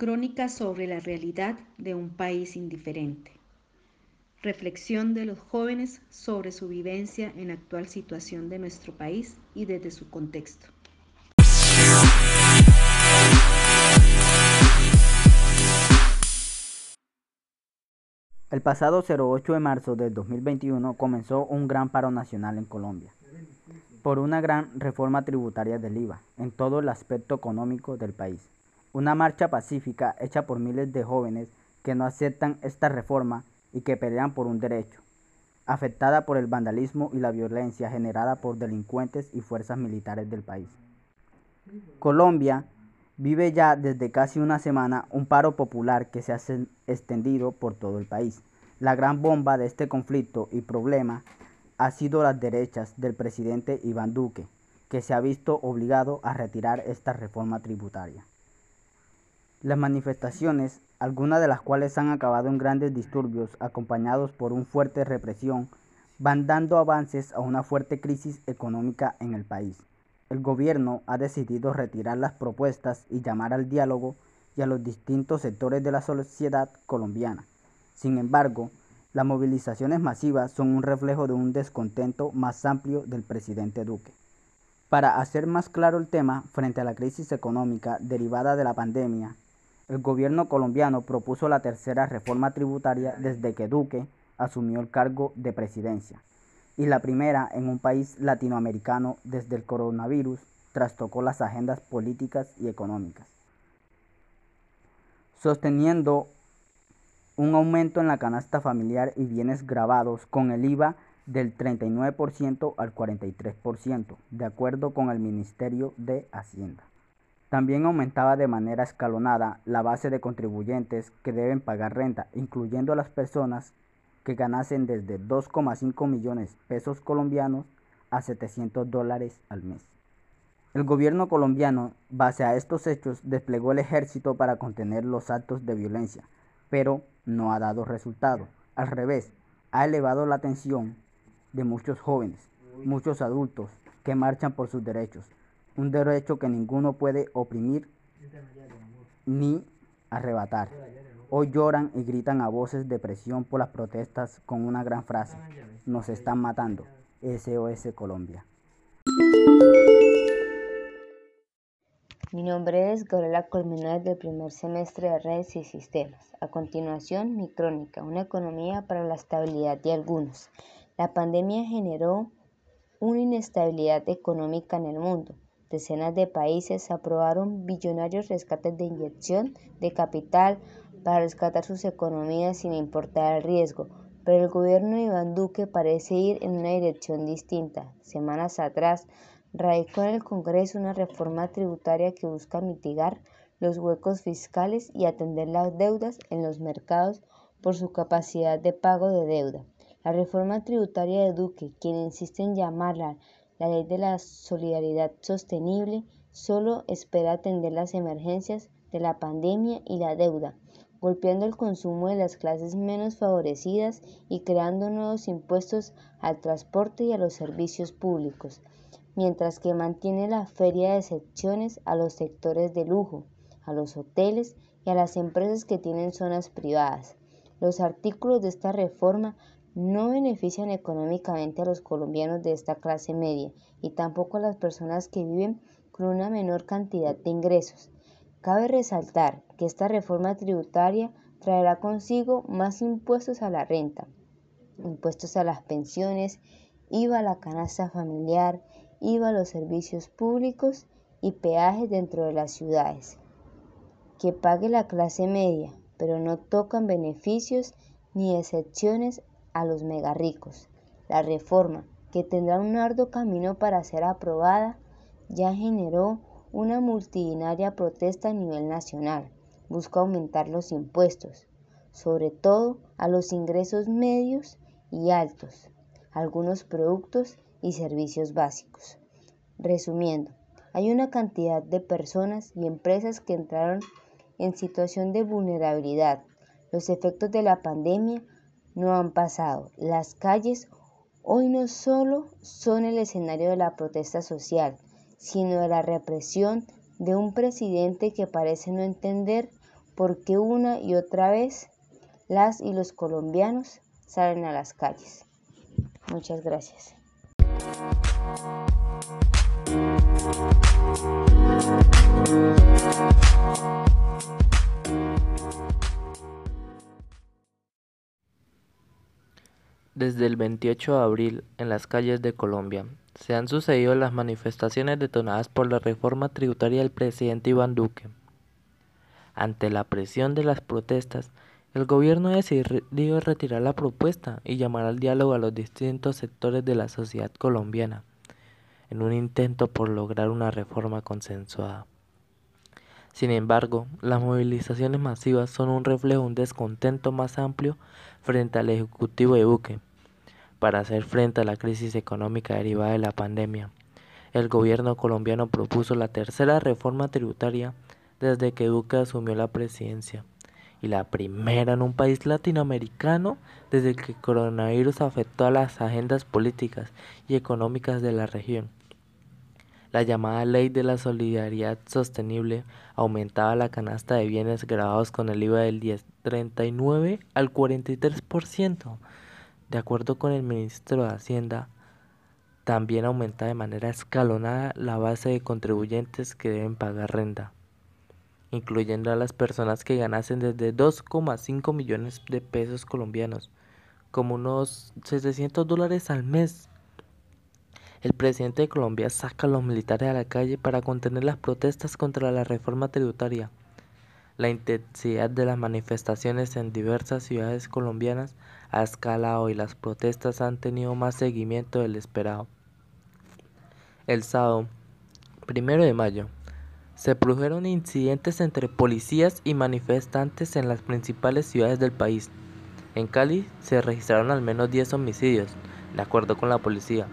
Crónica sobre la realidad de un país indiferente. Reflexión de los jóvenes sobre su vivencia en la actual situación de nuestro país y desde su contexto. El pasado 08 de marzo del 2021 comenzó un gran paro nacional en Colombia por una gran reforma tributaria del IVA en todo el aspecto económico del país. Una marcha pacífica hecha por miles de jóvenes que no aceptan esta reforma y que pelean por un derecho, afectada por el vandalismo y la violencia generada por delincuentes y fuerzas militares del país. Colombia vive ya desde casi una semana un paro popular que se ha extendido por todo el país. La gran bomba de este conflicto y problema ha sido las derechas del presidente Iván Duque, que se ha visto obligado a retirar esta reforma tributaria. Las manifestaciones, algunas de las cuales han acabado en grandes disturbios acompañados por una fuerte represión, van dando avances a una fuerte crisis económica en el país. El gobierno ha decidido retirar las propuestas y llamar al diálogo y a los distintos sectores de la sociedad colombiana. Sin embargo, las movilizaciones masivas son un reflejo de un descontento más amplio del presidente Duque. Para hacer más claro el tema, frente a la crisis económica derivada de la pandemia, el gobierno colombiano propuso la tercera reforma tributaria desde que Duque asumió el cargo de presidencia, y la primera en un país latinoamericano desde el coronavirus trastocó las agendas políticas y económicas, sosteniendo un aumento en la canasta familiar y bienes grabados con el IVA del 39% al 43%, de acuerdo con el Ministerio de Hacienda. También aumentaba de manera escalonada la base de contribuyentes que deben pagar renta, incluyendo a las personas que ganasen desde 2,5 millones de pesos colombianos a 700 dólares al mes. El gobierno colombiano, base a estos hechos, desplegó el ejército para contener los actos de violencia, pero no ha dado resultado. Al revés, ha elevado la atención de muchos jóvenes, muchos adultos que marchan por sus derechos, un derecho que ninguno puede oprimir ni arrebatar. Hoy lloran y gritan a voces de presión por las protestas con una gran frase, nos están matando, SOS Colombia. Mi nombre es Gabriela Colmenares del primer semestre de Redes y Sistemas. A continuación, mi crónica, una economía para la estabilidad de algunos. La pandemia generó una inestabilidad económica en el mundo. Decenas de países aprobaron billonarios rescates de inyección de capital para rescatar sus economías sin importar el riesgo, pero el gobierno de Iván Duque parece ir en una dirección distinta. Semanas atrás, radicó en el Congreso una reforma tributaria que busca mitigar los huecos fiscales y atender las deudas en los mercados por su capacidad de pago de deuda. La reforma tributaria de Duque, quien insiste en llamarla la ley de la solidaridad sostenible solo espera atender las emergencias de la pandemia y la deuda, golpeando el consumo de las clases menos favorecidas y creando nuevos impuestos al transporte y a los servicios públicos, mientras que mantiene la feria de excepciones a los sectores de lujo, a los hoteles y a las empresas que tienen zonas privadas. Los artículos de esta reforma no benefician económicamente a los colombianos de esta clase media y tampoco a las personas que viven con una menor cantidad de ingresos. Cabe resaltar que esta reforma tributaria traerá consigo más impuestos a la renta, impuestos a las pensiones, IVA a la canasta familiar, IVA a los servicios públicos y peajes dentro de las ciudades. Que pague la clase media, pero no tocan beneficios ni excepciones a los megarricos. La reforma, que tendrá un arduo camino para ser aprobada, ya generó una multitudinaria protesta a nivel nacional. Busca aumentar los impuestos, sobre todo a los ingresos medios y altos, algunos productos y servicios básicos. Resumiendo, hay una cantidad de personas y empresas que entraron en situación de vulnerabilidad. Los efectos de la pandemia no han pasado. Las calles hoy no solo son el escenario de la protesta social, sino de la represión de un presidente que parece no entender por qué una y otra vez las y los colombianos salen a las calles. Muchas gracias. Desde el 28 de abril, en las calles de Colombia, se han sucedido las manifestaciones detonadas por la reforma tributaria del presidente Iván Duque. Ante la presión de las protestas, el gobierno ha decidido retirar la propuesta y llamar al diálogo a los distintos sectores de la sociedad colombiana, en un intento por lograr una reforma consensuada. Sin embargo, las movilizaciones masivas son un reflejo de un descontento más amplio frente al Ejecutivo de Duque. Para hacer frente a la crisis económica derivada de la pandemia, el gobierno colombiano propuso la tercera reforma tributaria desde que Duque asumió la presidencia y la primera en un país latinoamericano desde que el coronavirus afectó a las agendas políticas y económicas de la región. La llamada Ley de la Solidaridad Sostenible aumentaba la canasta de bienes grabados con el IVA del 10,39 al 43%. De acuerdo con el ministro de Hacienda, también aumenta de manera escalonada la base de contribuyentes que deben pagar renta incluyendo a las personas que ganasen desde 2,5 millones de pesos colombianos, como unos 600 dólares al mes. El presidente de Colombia saca a los militares a la calle para contener las protestas contra la reforma tributaria. La intensidad de las manifestaciones en diversas ciudades colombianas ha escalado y las protestas han tenido más seguimiento del esperado. El sábado, primero de mayo, se produjeron incidentes entre policías y manifestantes en las principales ciudades del país. En Cali se registraron al menos 10 homicidios, de acuerdo con la policía.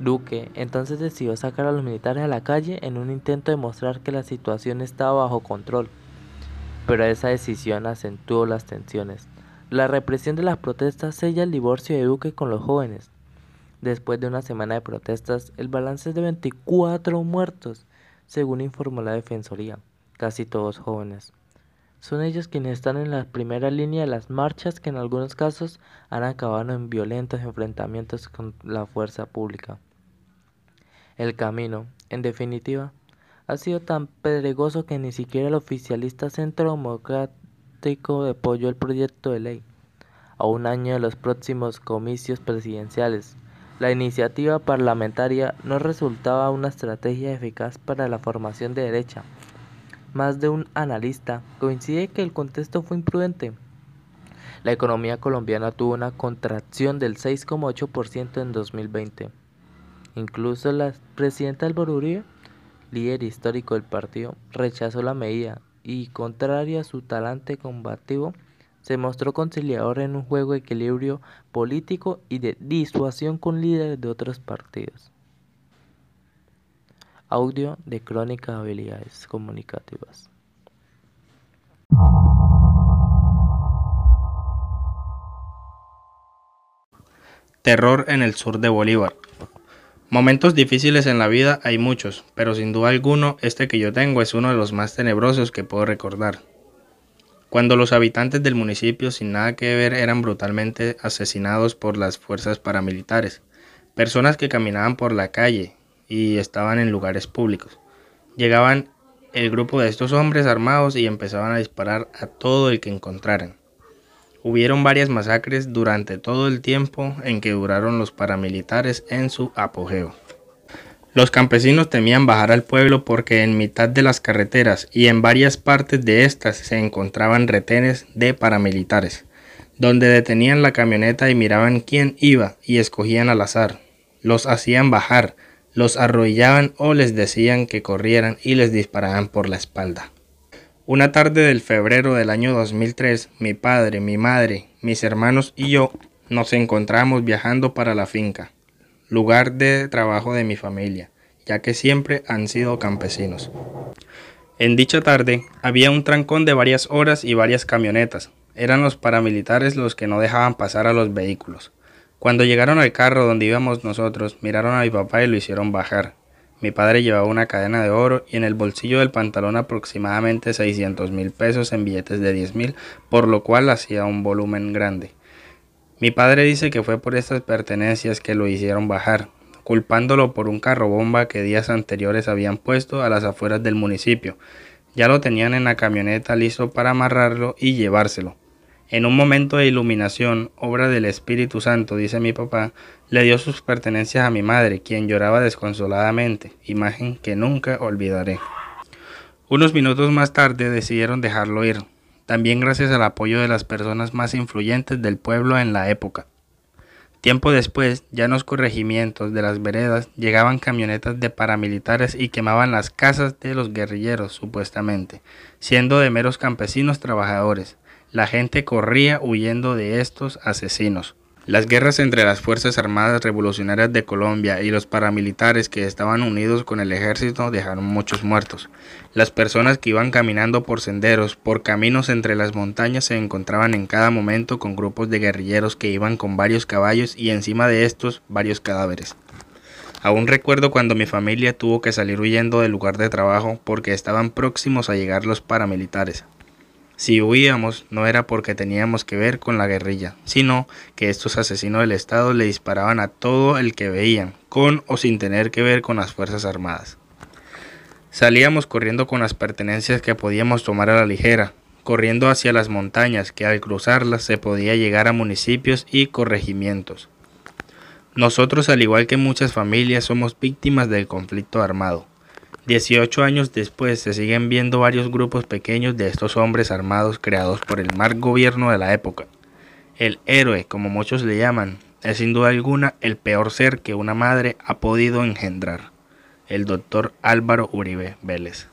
Duque entonces decidió sacar a los militares a la calle en un intento de mostrar que la situación estaba bajo control. Pero esa decisión acentuó las tensiones. La represión de las protestas sella el divorcio de Duque con los jóvenes. Después de una semana de protestas, el balance es de 24 muertos según informó la Defensoría, casi todos jóvenes. Son ellos quienes están en la primera línea de las marchas que en algunos casos han acabado en violentos enfrentamientos con la fuerza pública. El camino, en definitiva, ha sido tan pedregoso que ni siquiera el oficialista Centro Democrático apoyó el proyecto de ley. A un año de los próximos comicios presidenciales, la iniciativa parlamentaria no resultaba una estrategia eficaz para la formación de derecha. Más de un analista coincide que el contexto fue imprudente. La economía colombiana tuvo una contracción del 6,8% en 2020. Incluso la presidenta Álvaro Uribe, líder histórico del partido, rechazó la medida y, contrario a su talante combativo, se mostró conciliador en un juego de equilibrio político y de disuasión con líderes de otros partidos. Audio de Crónica de Habilidades Comunicativas. Terror en el sur de Bolívar. Momentos difíciles en la vida hay muchos, pero sin duda alguno este que yo tengo es uno de los más tenebrosos que puedo recordar cuando los habitantes del municipio sin nada que ver eran brutalmente asesinados por las fuerzas paramilitares, personas que caminaban por la calle y estaban en lugares públicos. Llegaban el grupo de estos hombres armados y empezaban a disparar a todo el que encontraran. Hubieron varias masacres durante todo el tiempo en que duraron los paramilitares en su apogeo. Los campesinos temían bajar al pueblo porque en mitad de las carreteras y en varias partes de estas se encontraban retenes de paramilitares, donde detenían la camioneta y miraban quién iba y escogían al azar. Los hacían bajar, los arrollaban o les decían que corrieran y les disparaban por la espalda. Una tarde del febrero del año 2003, mi padre, mi madre, mis hermanos y yo nos encontramos viajando para la finca lugar de trabajo de mi familia, ya que siempre han sido campesinos. En dicha tarde había un trancón de varias horas y varias camionetas. Eran los paramilitares los que no dejaban pasar a los vehículos. Cuando llegaron al carro donde íbamos nosotros, miraron a mi papá y lo hicieron bajar. Mi padre llevaba una cadena de oro y en el bolsillo del pantalón aproximadamente 600 mil pesos en billetes de 10 mil, por lo cual hacía un volumen grande. Mi padre dice que fue por estas pertenencias que lo hicieron bajar, culpándolo por un carro bomba que días anteriores habían puesto a las afueras del municipio. Ya lo tenían en la camioneta listo para amarrarlo y llevárselo. En un momento de iluminación, obra del Espíritu Santo, dice mi papá, le dio sus pertenencias a mi madre, quien lloraba desconsoladamente, imagen que nunca olvidaré. Unos minutos más tarde decidieron dejarlo ir, también gracias al apoyo de las personas más influyentes del pueblo en la época. Tiempo después, ya en los corregimientos de las veredas llegaban camionetas de paramilitares y quemaban las casas de los guerrilleros, supuestamente, siendo de meros campesinos trabajadores. La gente corría huyendo de estos asesinos. Las guerras entre las Fuerzas Armadas Revolucionarias de Colombia y los paramilitares que estaban unidos con el ejército dejaron muchos muertos. Las personas que iban caminando por senderos, por caminos entre las montañas se encontraban en cada momento con grupos de guerrilleros que iban con varios caballos y encima de estos varios cadáveres. Aún recuerdo cuando mi familia tuvo que salir huyendo del lugar de trabajo porque estaban próximos a llegar los paramilitares. Si huíamos no era porque teníamos que ver con la guerrilla, sino que estos asesinos del Estado le disparaban a todo el que veían, con o sin tener que ver con las Fuerzas Armadas. Salíamos corriendo con las pertenencias que podíamos tomar a la ligera, corriendo hacia las montañas que al cruzarlas se podía llegar a municipios y corregimientos. Nosotros, al igual que muchas familias, somos víctimas del conflicto armado. 18 años después se siguen viendo varios grupos pequeños de estos hombres armados creados por el mal gobierno de la época. El héroe, como muchos le llaman, es sin duda alguna el peor ser que una madre ha podido engendrar. El doctor Álvaro Uribe Vélez.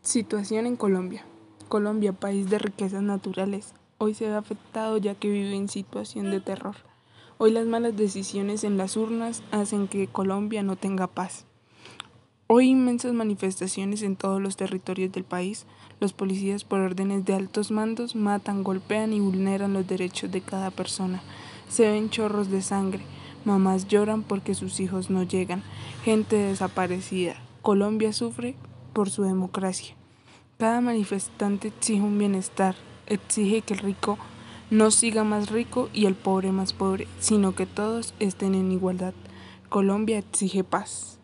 Situación en Colombia. Colombia, país de riquezas naturales, hoy se ve afectado ya que vive en situación de terror. Hoy las malas decisiones en las urnas hacen que Colombia no tenga paz. Hoy inmensas manifestaciones en todos los territorios del país. Los policías por órdenes de altos mandos matan, golpean y vulneran los derechos de cada persona. Se ven chorros de sangre. Mamás lloran porque sus hijos no llegan. Gente desaparecida. Colombia sufre por su democracia. Cada manifestante exige un bienestar, exige que el rico no siga más rico y el pobre más pobre, sino que todos estén en igualdad. Colombia exige paz.